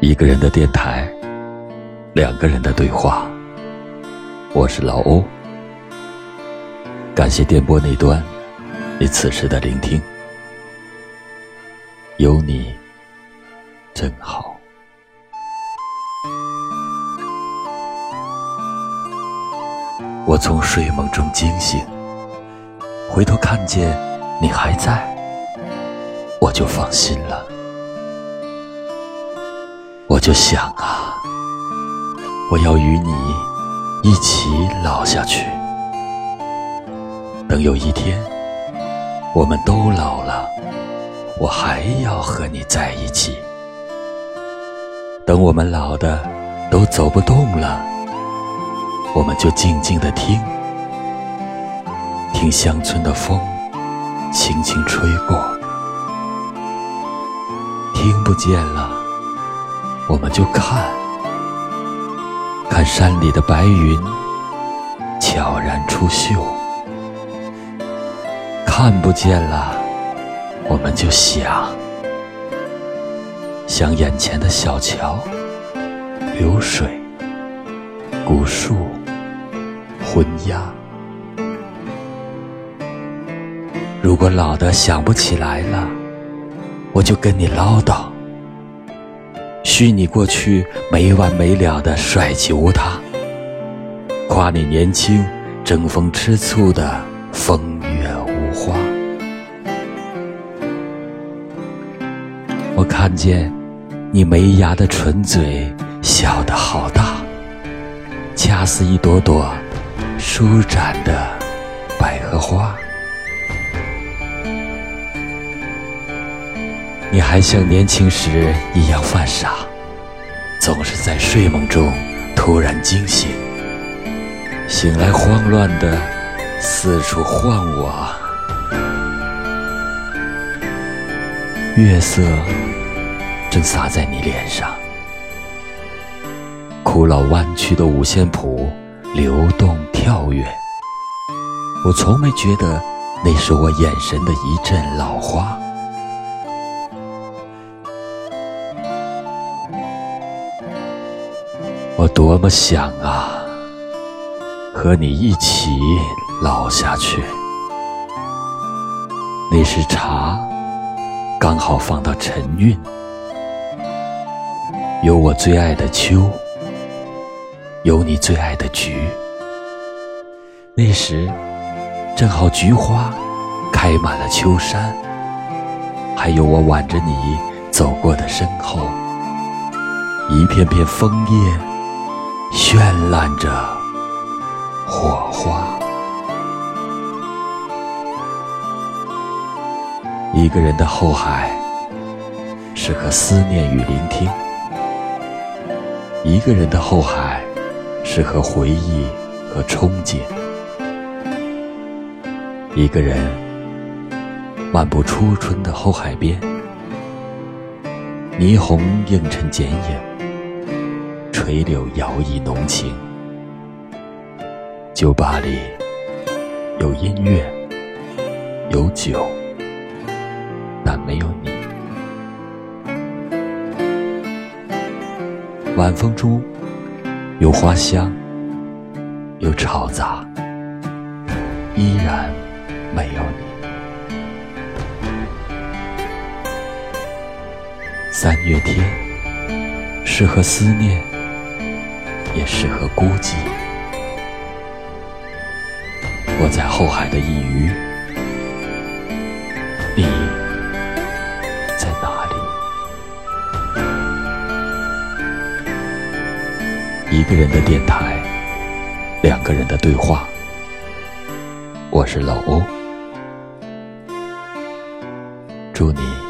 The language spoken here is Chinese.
一个人的电台，两个人的对话。我是老欧，感谢电波那端你此时的聆听，有你真好。我从睡梦中惊醒，回头看见你还在，我就放心了。就想啊，我要与你一起老下去。等有一天我们都老了，我还要和你在一起。等我们老的都走不动了，我们就静静的听，听乡村的风轻轻吹过，听不见了。我们就看，看山里的白云悄然出岫；看不见了，我们就想，想眼前的小桥、流水、古树、昏鸦。如果老的想不起来了，我就跟你唠叨。虚拟过去没完没了的帅气无他，夸你年轻争风吃醋的风月无花。我看见你没牙的唇嘴笑得好大，恰似一朵朵舒展的百合花。你还像年轻时一样犯傻。总是在睡梦中突然惊醒，醒来慌乱的四处晃我。月色正洒在你脸上，古老弯曲的五线谱流动跳跃。我从没觉得那是我眼神的一阵老花。多么想啊，和你一起老下去。那时茶刚好放到陈韵，有我最爱的秋，有你最爱的菊。那时正好菊花开满了秋山，还有我挽着你走过的身后，一片片枫叶。绚烂着火花。一个人的后海，适合思念与聆听；一个人的后海，适合回忆和憧憬。一个人漫步初春的后海边，霓虹映衬剪影。垂柳摇曳浓情，酒吧里有音乐，有酒，但没有你。晚风中有花香，有嘈杂，依然没有你。三月天，适合思念。也适合孤寂。我在后海的一隅，你在哪里？一个人的电台，两个人的对话。我是老欧，祝你。